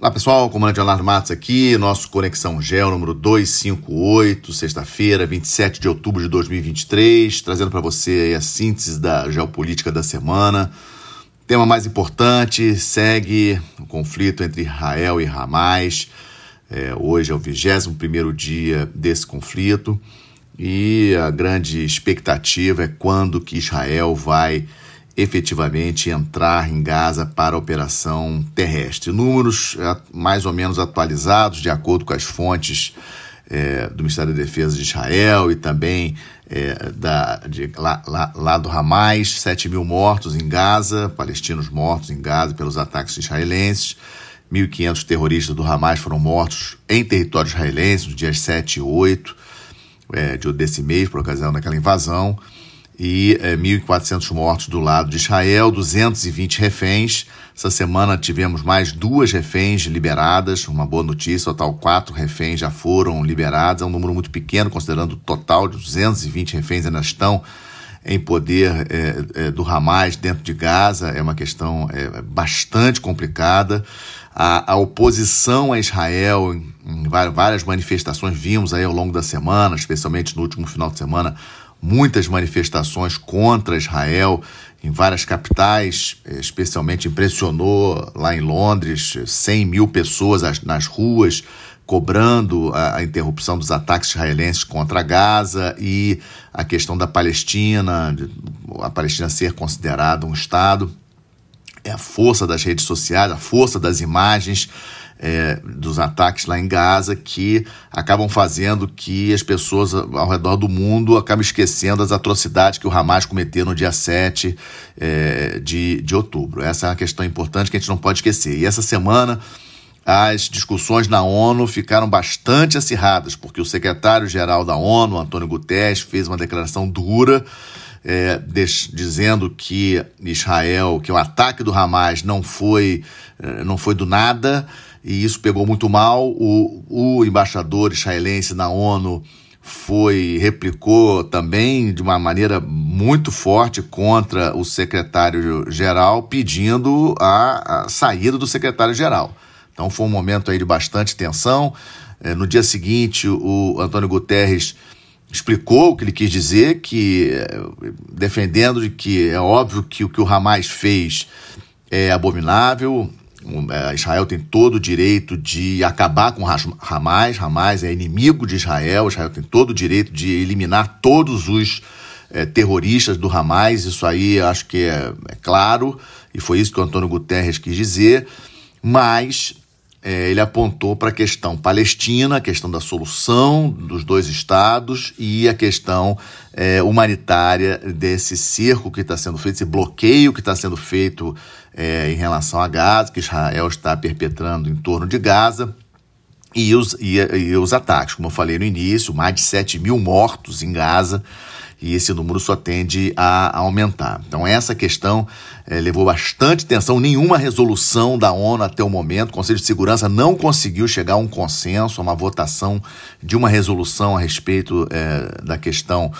Olá pessoal, comandante Leonardo Matos aqui, nosso Conexão Gel número 258, sexta-feira, 27 de outubro de 2023, trazendo para você a síntese da geopolítica da semana. Tema mais importante segue o conflito entre Israel e Hamas. É, hoje é o 21 dia desse conflito e a grande expectativa é quando que Israel vai efetivamente entrar em Gaza para a operação terrestre. Números é, mais ou menos atualizados, de acordo com as fontes é, do Ministério da Defesa de Israel e também é, da, de, lá, lá, lá, do Hamas, 7 mil mortos em Gaza, palestinos mortos em Gaza pelos ataques israelenses. 1.500 terroristas do Hamas foram mortos em território israelense nos dias 7 e 8 é, de, desse mês, por ocasião daquela invasão e é, 1.400 mortos do lado de Israel, 220 reféns. Essa semana tivemos mais duas reféns liberadas, uma boa notícia, total quatro reféns já foram liberados, é um número muito pequeno, considerando o total de 220 reféns ainda estão em poder é, é, do Hamas dentro de Gaza, é uma questão bastante complicada. A, a, oposição a Israel, em, em várias manifestações, vimos aí ao longo da semana, especialmente no último final de semana, muitas manifestações contra Israel em várias capitais, especialmente impressionou lá em Londres 100 mil pessoas nas ruas cobrando a, a, interrupção dos ataques israelenses contra Gaza e a questão da Palestina, a Palestina ser considerada um Estado. É a força das redes sociais, a força das imagens é, dos ataques lá em Gaza que acabam fazendo que as pessoas ao redor do mundo acabem esquecendo as atrocidades que o Hamas cometeu no dia 7 é, de, de outubro. Essa é uma questão importante que a gente não pode esquecer. E essa semana as discussões na ONU ficaram bastante acirradas, porque o secretário-geral da ONU, Antônio Guterres, fez uma declaração dura. É, dizendo que Israel, que o ataque do Hamas não foi, é, não foi do nada, e isso pegou muito mal. O, o embaixador israelense na ONU foi replicou também de uma maneira muito forte contra o secretário-geral, pedindo a, a saída do secretário-geral. Então foi um momento aí de bastante tensão. É, no dia seguinte, o Antônio Guterres explicou o que ele quis dizer, que é, defendendo de que é óbvio que o que o Hamas fez é abominável, Israel tem todo o direito de acabar com Hamas. Hamas é inimigo de Israel. Israel tem todo o direito de eliminar todos os é, terroristas do Hamas. Isso aí acho que é, é, claro, e foi isso que o Antônio Guterres quis dizer. Mas é, ele apontou para a questão palestina, a questão da solução dos dois estados e a questão é, humanitária desse cerco que está sendo feito, esse bloqueio que está sendo feito é, em relação a Gaza, que Israel está perpetrando em torno de Gaza. E os, e, e os ataques, como eu falei no início, mais de 7 mil mortos em Gaza, e esse número só tende a, aumentar. Então, essa questão é, levou bastante atenção. Nenhuma resolução da ONU até o momento, o Conselho de Segurança não conseguiu chegar a um consenso, a uma votação de uma resolução a respeito é, da questão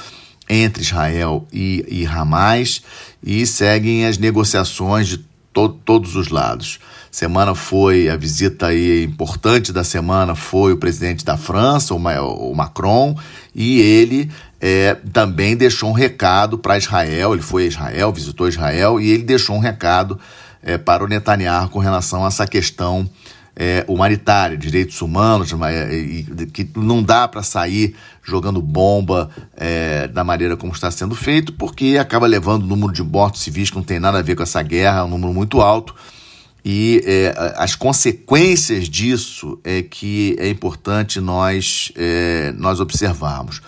entre Israel e, e Hamas, e seguem as negociações de to todos os lados. Semana foi a visita aí importante da semana foi o presidente da França, o, Macron, e ele é, também deixou um recado para Israel. Ele foi a Israel, visitou Israel e ele deixou um recado é, para o Netanyahu com relação a essa questão é, humanitária, direitos humanos, é, que não dá para sair jogando bomba é, da maneira como está sendo feito, porque acaba levando o número de mortos civis que não tem nada a ver com essa guerra, é um número muito alto. E é, as consequências disso é que é importante nós, é, nós observarmos.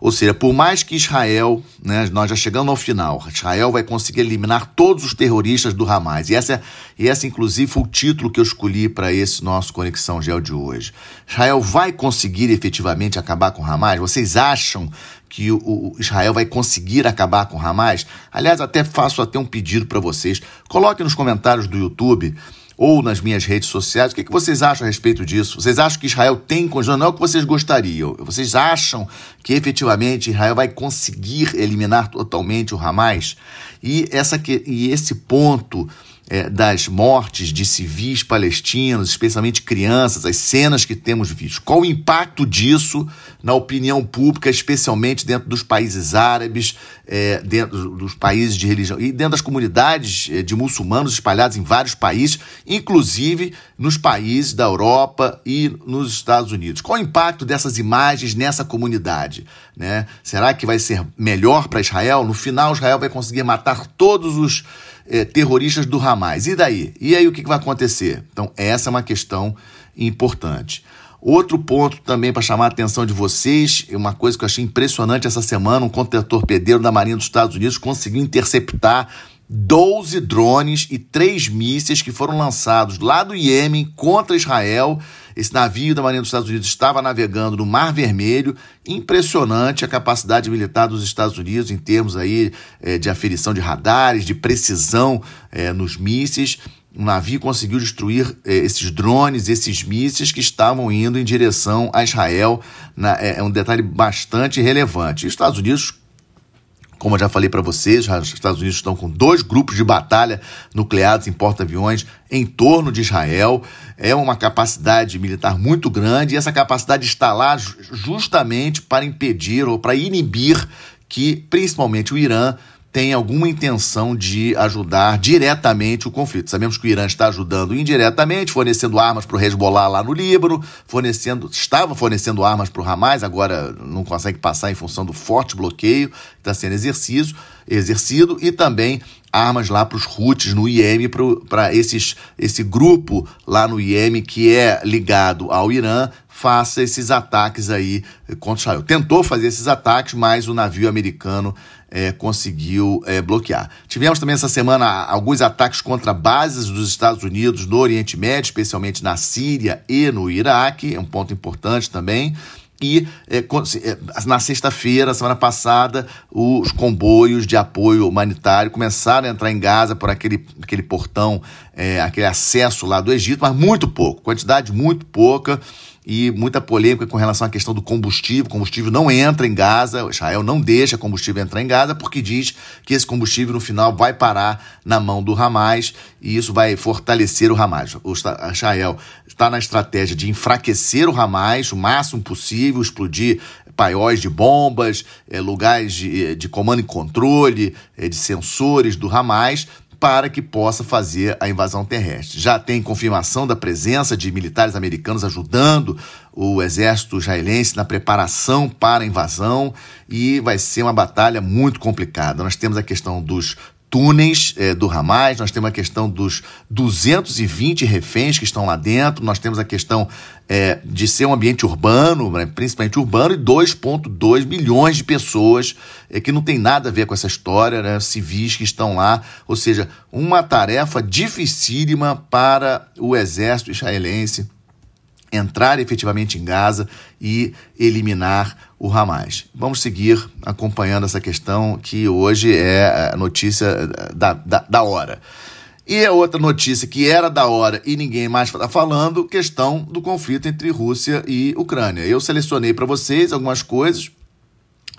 Ou seja, por mais que Israel, né, nós já chegando ao final, Israel vai conseguir eliminar todos os terroristas do Hamas. E essa, e essa inclusive, foi o título que eu escolhi para esse nosso Conexão Gel de hoje. Israel vai conseguir efetivamente acabar com o Hamas? Vocês acham que o, Israel vai conseguir acabar com o Hamas? Aliás, até faço até um pedido para vocês. Coloquem nos comentários do YouTube ou nas minhas redes sociais. O que, é que vocês acham a respeito disso? Vocês acham que Israel tem condições? Não é o que vocês gostariam. Vocês acham que efetivamente Israel vai conseguir eliminar totalmente o Hamas? E, essa, e esse ponto é, das mortes de civis palestinos, especialmente crianças, as cenas que temos visto. Qual o impacto disso na opinião pública, especialmente dentro dos países árabes, é, dentro dos países de religião e dentro das comunidades é, de muçulmanos espalhados em vários países, inclusive nos países da Europa e nos Estados Unidos. Qual o impacto dessas imagens nessa comunidade? Né? Será que vai ser melhor para Israel? No final, Israel vai conseguir matar todos os é, terroristas do Hamas. E daí? E aí o que, que vai acontecer? Então, essa é uma questão importante. Outro ponto também para chamar a atenção de vocês, uma coisa que eu achei impressionante essa semana, um contra-torpedeiro da Marinha dos Estados Unidos conseguiu interceptar 12 drones e 3 mísseis que foram lançados lá do Iêmen contra Israel. Esse navio da Marinha dos Estados Unidos estava navegando no Mar Vermelho. Impressionante a capacidade militar dos Estados Unidos em termos aí é, de aferição de radares, de precisão é, nos mísseis. O navio conseguiu destruir é, esses drones, esses mísseis que estavam indo em direção a Israel. Na, é, um detalhe bastante relevante. Os Estados Unidos como eu já falei para vocês, os Estados Unidos estão com dois grupos de batalha nucleares em porta-aviões em torno de Israel. É uma capacidade militar muito grande e essa capacidade está lá justamente para impedir ou para inibir que, principalmente, o Irã tem alguma intenção de ajudar diretamente o conflito. Sabemos que o Irã está ajudando indiretamente, fornecendo armas para o Hezbollah lá no Líbano, fornecendo, estava fornecendo armas para o Hamas, agora não consegue passar em função do forte bloqueio que está sendo exercido, exercido e também armas lá para os Houthis no Iêmen, para esse grupo lá no Iêmen que é ligado ao Irã, faça esses ataques aí contra Israel. Tentou fazer esses ataques, mas o navio americano é, conseguiu é, bloquear. Tivemos também essa semana alguns ataques contra bases dos Estados Unidos no Oriente Médio, especialmente na Síria e no Iraque, é um ponto importante também. E é, é na sexta-feira, semana passada, os comboios de apoio humanitário começaram a entrar em Gaza por aquele, aquele portão, é, aquele acesso lá do Egito, mas muito pouco, quantidade muito pouca e muita polêmica com relação à questão do combustível. O combustível não entra em Gaza, Israel não deixa combustível entrar em Gaza porque diz que esse combustível no final vai parar na mão do Hamas e isso vai fortalecer o Hamas. O Israel está na estratégia de enfraquecer o Hamas o máximo possível, explodir paióis de bombas, eh, lugares de, eh, de comando e controle, eh, de sensores do Hamas para que possa fazer a invasão terrestre. Já tem confirmação da presença de militares americanos ajudando o exército israelense na preparação para a invasão e vai ser uma batalha muito complicada. Nós temos a questão dos túneis é, do Hamas, nós temos a questão dos 220 reféns que estão lá dentro, nós temos a questão é, de ser um ambiente urbano, né, principalmente urbano, e 2,2 milhões de pessoas é, que não tem nada a ver com essa história, né, civis que estão lá, ou seja, uma tarefa dificílima para o exército israelense entrar efetivamente em Gaza e eliminar o Hamas. Vamos seguir acompanhando essa questão que hoje é a notícia da, da, da hora. E a outra notícia que era da hora e ninguém mais está falando, questão do conflito entre Rússia e Ucrânia. Eu selecionei para vocês algumas coisas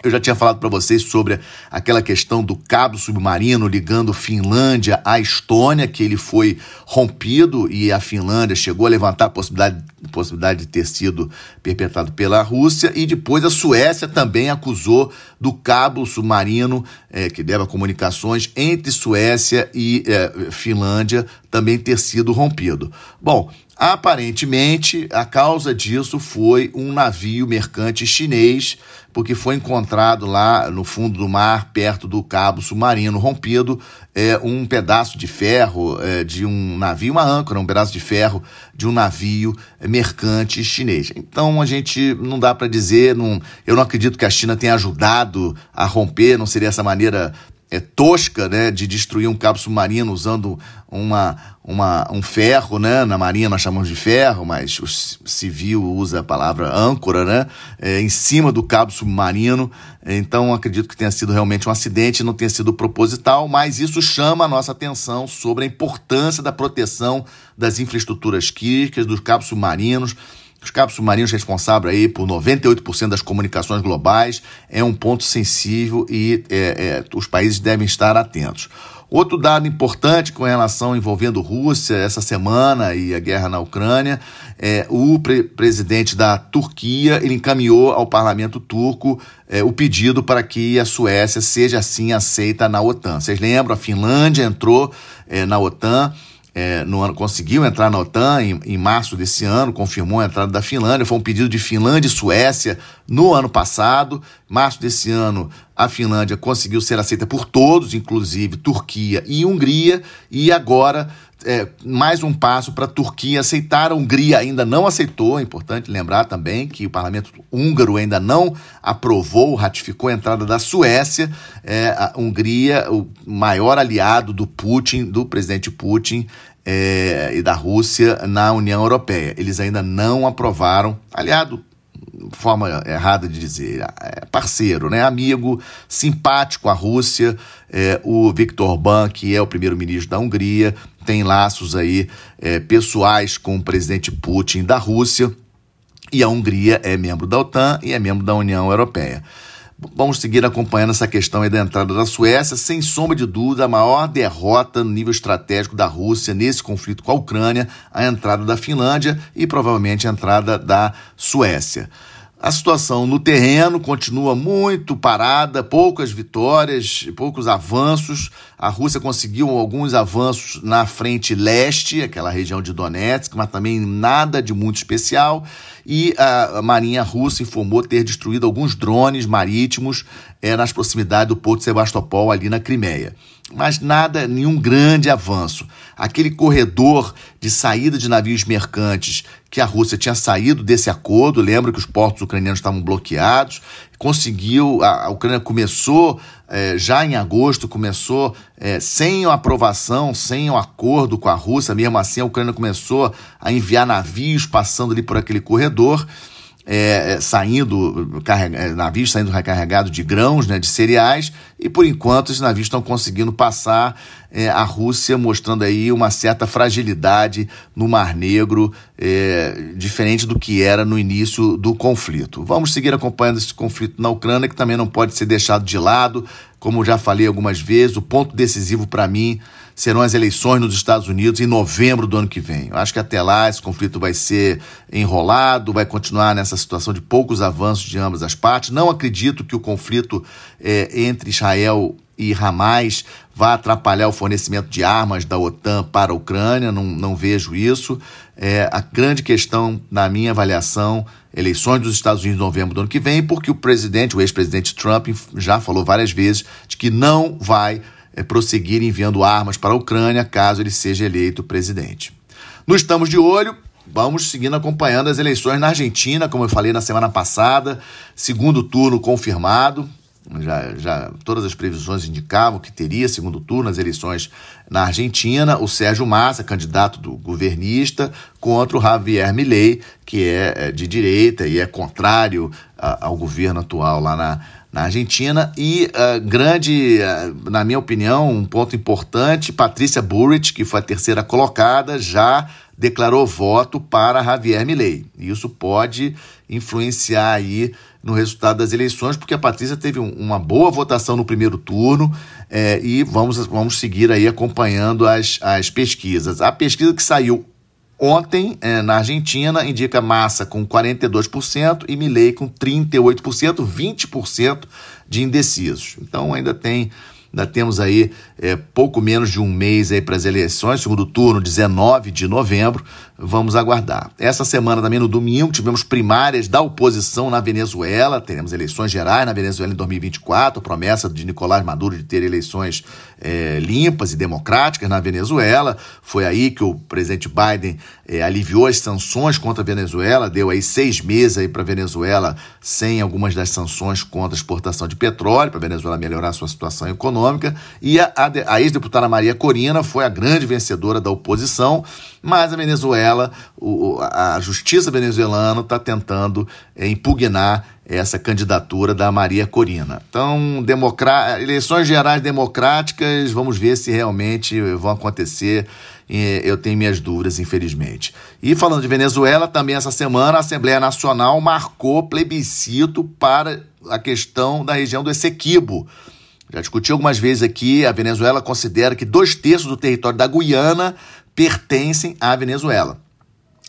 eu já tinha falado para vocês sobre aquela questão do cabo submarino ligando Finlândia à Estônia, que ele foi rompido e a Finlândia chegou a levantar a possibilidade, possibilidade de ter sido perpetrado pela Rússia, e depois a Suécia também acusou do cabo submarino é, que leva comunicações entre Suécia e é, Finlândia também ter sido rompido. Bom, Aparentemente, a causa disso foi um navio mercante chinês, porque foi encontrado lá no fundo do mar, perto do cabo submarino rompido, é, um pedaço de ferro é, de um navio, uma âncora, um pedaço de ferro de um navio mercante chinês. Então a gente não dá para dizer, não, eu não acredito que a China tenha ajudado a romper, não seria essa maneira é, tosca né, de destruir um cabo submarino usando uma, uma, um ferro, né? Na marinha nós chamamos de ferro, mas o civil usa a palavra âncora, né? É, em cima do cabo submarino. Então acredito que tenha sido realmente um acidente, não tenha sido proposital, mas isso chama a nossa atenção sobre a importância da proteção das infraestruturas químicas, dos cabos submarinos os cabos submarinos responsáveis aí por 98% das comunicações globais é um ponto sensível e é, é, os países devem estar atentos. Outro dado importante com relação envolvendo Rússia essa semana e a guerra na Ucrânia, é, o pre presidente da Turquia ele encaminhou ao parlamento turco é, o pedido para que a Suécia seja assim aceita na OTAN. Vocês lembram? A Finlândia entrou é, na OTAN é, no ano, conseguiu entrar na OTAN em, em, março desse ano, confirmou a entrada da Finlândia. Foi um pedido de Finlândia e Suécia no ano passado. Março desse ano, a Finlândia conseguiu ser aceita por todos, inclusive Turquia e Hungria. E agora, é, mais um passo para a Turquia aceitar. A Hungria ainda não aceitou. É importante lembrar também que o parlamento húngaro ainda não aprovou, ratificou a entrada da Suécia. É, a Hungria, o maior aliado do Putin, do presidente Putin é, e da Rússia na União Europeia. Eles ainda não aprovaram, aliado, forma errada de dizer, é parceiro, né? amigo, simpático à Rússia, é, o Viktor Orbán, que é o primeiro-ministro da Hungria, tem laços aí é, pessoais com o presidente Putin da Rússia, e a Hungria é membro da OTAN e é membro da União Europeia. Vamos seguir acompanhando essa questão aí da entrada da Suécia. Sem sombra de dúvida, a maior derrota no nível estratégico da Rússia nesse conflito com a Ucrânia, a entrada da Finlândia e provavelmente a entrada da Suécia. A situação no terreno continua muito parada, poucas vitórias, poucos avanços. A Rússia conseguiu alguns avanços na frente leste, aquela região de Donetsk, mas também nada de muito especial. E a Marinha Russa informou ter destruído alguns drones marítimos é, nas proximidades do Porto de Sebastopol, ali na Crimeia mas nada, nenhum grande avanço. Aquele corredor de saída de navios mercantes que a Rússia tinha saído desse acordo, lembra que os portos ucranianos estavam bloqueados, conseguiu, a, Ucrânia começou, é, já em agosto, começou é, sem a aprovação, sem o acordo com a Rússia, mesmo assim a Ucrânia começou a enviar navios passando ali por aquele corredor é, é, saindo, é, navios saindo recarregados de grãos, né, de cereais, e por enquanto os navios estão conseguindo passar é, a Rússia, mostrando aí uma certa fragilidade no Mar Negro, é, diferente do que era no início do conflito. Vamos seguir acompanhando esse conflito na Ucrânia, que também não pode ser deixado de lado. Como já falei algumas vezes, o ponto decisivo para mim serão as eleições nos Estados Unidos em novembro do ano que vem. Eu acho que até lá esse conflito vai ser enrolado, vai continuar nessa situação de poucos avanços de ambas as partes. Não acredito que o conflito é, entre Israel e Hamas vá atrapalhar o fornecimento de armas da OTAN para a Ucrânia, não, não vejo isso. É, a grande questão, na minha avaliação, eleições dos Estados Unidos em novembro do ano que vem, porque o presidente, o ex-presidente Trump, já falou várias vezes de que não vai prosseguir enviando armas para a Ucrânia caso ele seja eleito presidente. No Estamos de Olho, vamos seguindo acompanhando as eleições na Argentina, como eu falei na semana passada, segundo turno confirmado. Já, já todas as previsões indicavam que teria segundo turno as eleições na Argentina. O Sérgio Massa, candidato do governista, contra o Javier Milei, que é, é de direita e é contrário ao governo atual lá na, na Argentina. E uh, grande, uh, na minha opinião, um ponto importante, Patrícia Burrich, que foi a terceira colocada, já declarou voto para Javier Milei. Isso pode influenciar aí no resultado das eleições, porque a Patrícia teve um, uma boa votação no primeiro turno é, e vamos, vamos seguir aí acompanhando as, as pesquisas. A pesquisa que saiu Ontem, é, na Argentina, indica Massa com 42% e Milei com 38%, 20% de indecisos. Então ainda tem Ainda temos aí é, pouco menos de um mês aí para as eleições, segundo turno, 19 de novembro. Vamos aguardar. Essa semana também, no domingo, tivemos primárias da oposição na Venezuela. Teremos eleições gerais na Venezuela em 2024. A promessa de Nicolás Maduro de ter eleições é, limpas e democráticas na Venezuela. Foi aí que o presidente Biden é, aliviou as sanções contra a Venezuela, deu aí seis meses para a Venezuela sem algumas das sanções contra a exportação de petróleo, para a Venezuela melhorar a sua situação econômica. E a, a, a ex-deputada Maria Corina foi a grande vencedora da oposição, mas a Venezuela, o, a justiça venezuelana está tentando é, impugnar essa candidatura da Maria Corina. Então, eleições gerais democráticas, vamos ver se realmente vão acontecer. Eu tenho minhas dúvidas, infelizmente. E falando de Venezuela, também essa semana a Assembleia Nacional marcou plebiscito para a questão da região do Essequibo. Já discuti algumas vezes aqui, a Venezuela considera que dois terços do território da Guiana pertencem à Venezuela.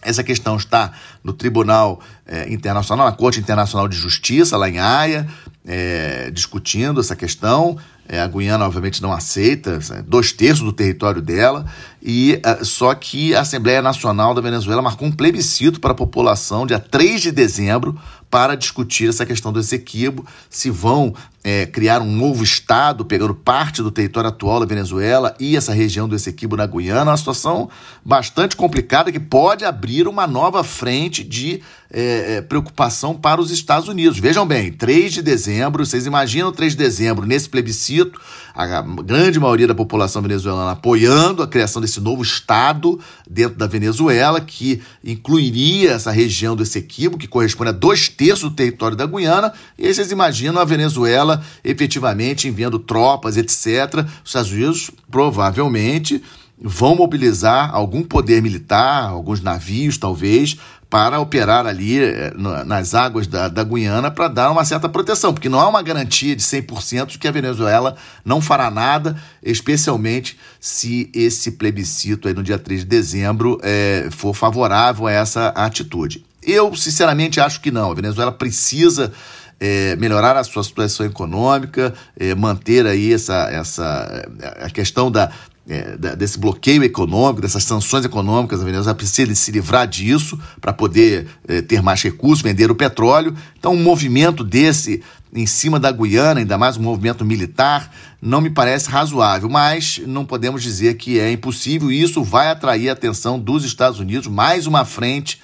Essa questão está no Tribunal é, Internacional, na Corte Internacional de Justiça, lá em Haia, é, discutindo essa questão. É, a Guiana, obviamente, não aceita, dois terços do território dela, e só que a Assembleia Nacional da Venezuela marcou um plebiscito para a população dia 3 de dezembro para discutir essa questão do Essequibo, se vão é, criar um novo Estado, pegando parte do território atual da Venezuela e essa região do Essequibo na Guiana, uma situação bastante complicada que pode abrir uma nova frente de é, é, preocupação para os Estados Unidos. Vejam bem, 3 de dezembro, vocês imaginam 3 de dezembro nesse plebiscito, a grande maioria da população venezuelana apoiando a criação desse novo Estado dentro da Venezuela, que incluiria essa região do Essequibo, que corresponde a dois terços do território da Guiana, e aí vocês imaginam a Venezuela efetivamente enviando tropas, etc. Os Estados Unidos provavelmente vão mobilizar algum poder militar, alguns navios talvez, para operar ali eh, nas águas da, da Guiana para dar uma certa proteção, porque não há uma garantia de 100% de que a Venezuela não fará nada, especialmente se esse plebiscito aí no dia 3 de dezembro é, for favorável a essa atitude. Eu, sinceramente, acho que não. A Venezuela precisa é, melhorar a sua situação econômica, é, manter aí essa, essa a questão da, é, desse bloqueio econômico, dessas sanções econômicas, a Venezuela precisa se livrar disso para poder é, ter mais recursos, vender o petróleo. Então, um movimento desse em cima da Guiana, ainda mais um movimento militar, não me parece razoável, mas não podemos dizer que é impossível. E isso vai atrair a atenção dos Estados Unidos, mais uma frente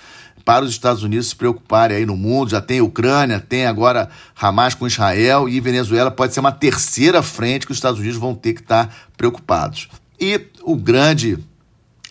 para os Estados Unidos se preocuparem aí no mundo. Já tem Ucrânia, tem agora Hamas com Israel e Venezuela pode ser uma terceira frente que os Estados Unidos vão ter que estar preocupados. E o grande,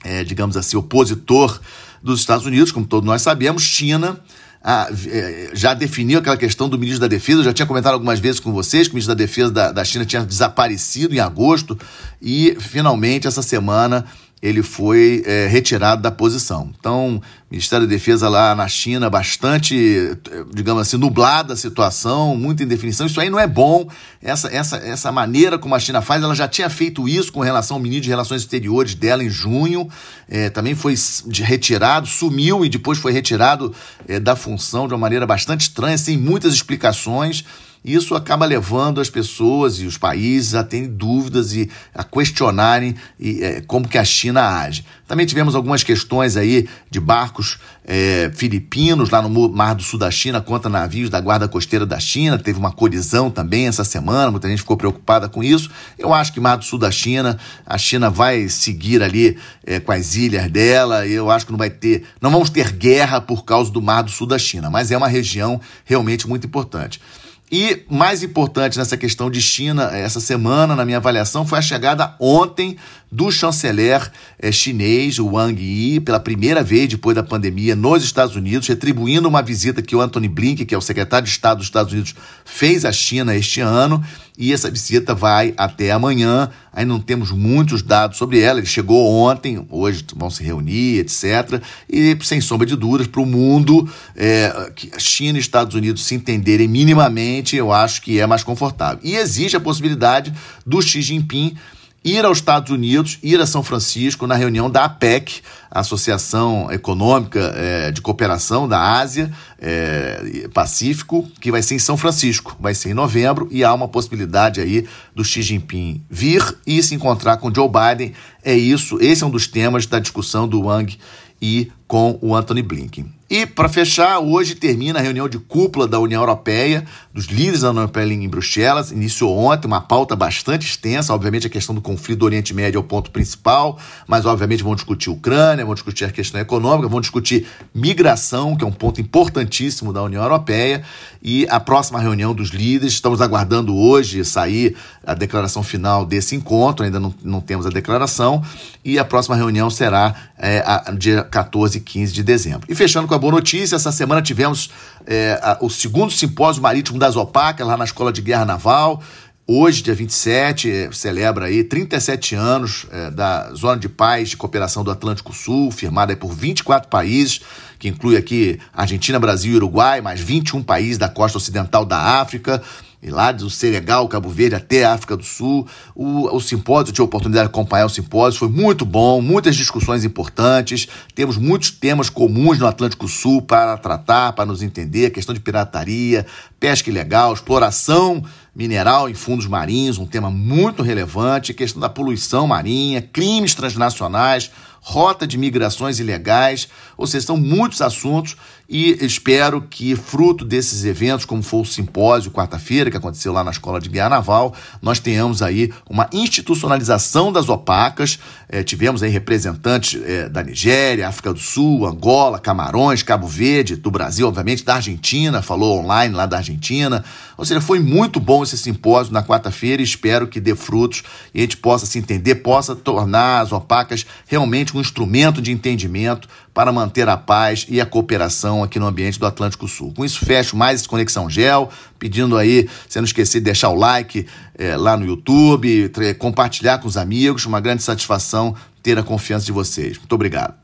é, digamos assim, opositor dos Estados Unidos, como todos nós sabemos, China, é, já definiu aquela questão do ministro da Defesa. Eu já tinha comentado algumas vezes com vocês que o ministro da Defesa da, da China tinha desaparecido em agosto e finalmente essa semana ele foi é, retirado da posição. Então, Ministério da Defesa lá na China, bastante, digamos assim, nublada a situação, muita indefinição. Isso aí não é bom. Essa, essa, essa maneira como a China faz, ela já tinha feito isso com relação ao ministro de Relações Exteriores dela em junho. É, também foi retirado, sumiu e depois foi retirado é, da função de uma maneira bastante estranha, sem muitas explicações. Isso acaba levando as pessoas e os países a terem dúvidas e a questionarem e, é, como que a China age. Também tivemos algumas questões aí de barcos é, filipinos lá no Mar do Sul da China contra navios da Guarda Costeira da China. Teve uma colisão também essa semana, muita gente ficou preocupada com isso. Eu acho que Mar do Sul da China, a China vai seguir ali é, com as ilhas dela. Eu acho que não vai ter, não vamos ter guerra por causa do Mar do Sul da China, mas é uma região realmente muito importante. E mais importante nessa questão de China, essa semana, na minha avaliação, foi a chegada ontem do chanceler é, chinês, Wang Yi, pela primeira vez depois da pandemia nos Estados Unidos, retribuindo uma visita que o Anthony Blinken, que é o secretário de Estado dos Estados Unidos, fez à China este ano. E essa visita vai até amanhã. Aí não temos muitos dados sobre ela. Ele chegou ontem, hoje vão se reunir, etc. E sem sombra de dúvidas, para o mundo, é, que China e Estados Unidos se entenderem minimamente, eu acho que é mais confortável. E existe a possibilidade do Xi Jinping ir aos Estados Unidos, ir a São Francisco na reunião da APEC, Associação Econômica é, de Cooperação da Ásia é, Pacífico, que vai ser em São Francisco, vai ser em novembro, e há uma possibilidade aí do Xi Jinping vir e se encontrar com Joe Biden. É isso, esse é um dos temas da discussão do Wang e com o Anthony Blinken. E, para fechar, hoje termina a reunião de cúpula da União Europeia, dos líderes da União Europeia em Bruxelas. Iniciou ontem uma pauta bastante extensa. Obviamente, a questão do conflito do Oriente Médio é o ponto principal, mas, obviamente, vão discutir Ucrânia, vão discutir a questão econômica, vão discutir migração, que é um ponto importantíssimo da União Europeia. E a próxima reunião dos líderes, estamos aguardando hoje sair a declaração final desse encontro, ainda não, não temos a declaração. E a próxima reunião será é, a, dia 14 e 15 de dezembro. E fechando com a boa notícia, essa semana tivemos é, a, o segundo simpósio marítimo das OPAC, lá na Escola de Guerra Naval. Hoje, dia 27, é, celebra aí 37 anos é, da Zona de Paz de Cooperação do Atlântico Sul, firmada por 24 países, que inclui aqui Argentina, Brasil e Uruguai, mais 21 países da costa ocidental da África. E lá do Senegal, Cabo Verde até a África do Sul. O, o simpósio, eu tive a oportunidade de acompanhar o simpósio, foi muito bom, muitas discussões importantes. Temos muitos temas comuns no Atlântico Sul para tratar, para nos entender: questão de pirataria, pesca ilegal, exploração mineral em fundos marinhos, um tema muito relevante, questão da poluição marinha, crimes transnacionais rota de migrações ilegais, ou seja, são muitos assuntos e espero que, fruto desses eventos, como foi o simpósio quarta-feira, que aconteceu lá na Escola de Guerra Naval, nós tenhamos aí uma institucionalização das opacas. É, tivemos aí representantes é, da Nigéria, África do Sul, Angola, Camarões, Cabo Verde, do Brasil, obviamente, da Argentina, falou online lá da Argentina. Ou seja, foi muito bom esse simpósio na quarta-feira e espero que dê frutos e a gente possa se entender, possa tornar as opacas realmente um instrumento de entendimento para manter a paz e a cooperação aqui no ambiente do Atlântico Sul. Com isso, fecho mais esse Conexão Gel, pedindo aí, você não esquecer de deixar o like é, lá no YouTube, compartilhar com os amigos. Uma grande satisfação ter a confiança de vocês. Muito obrigado.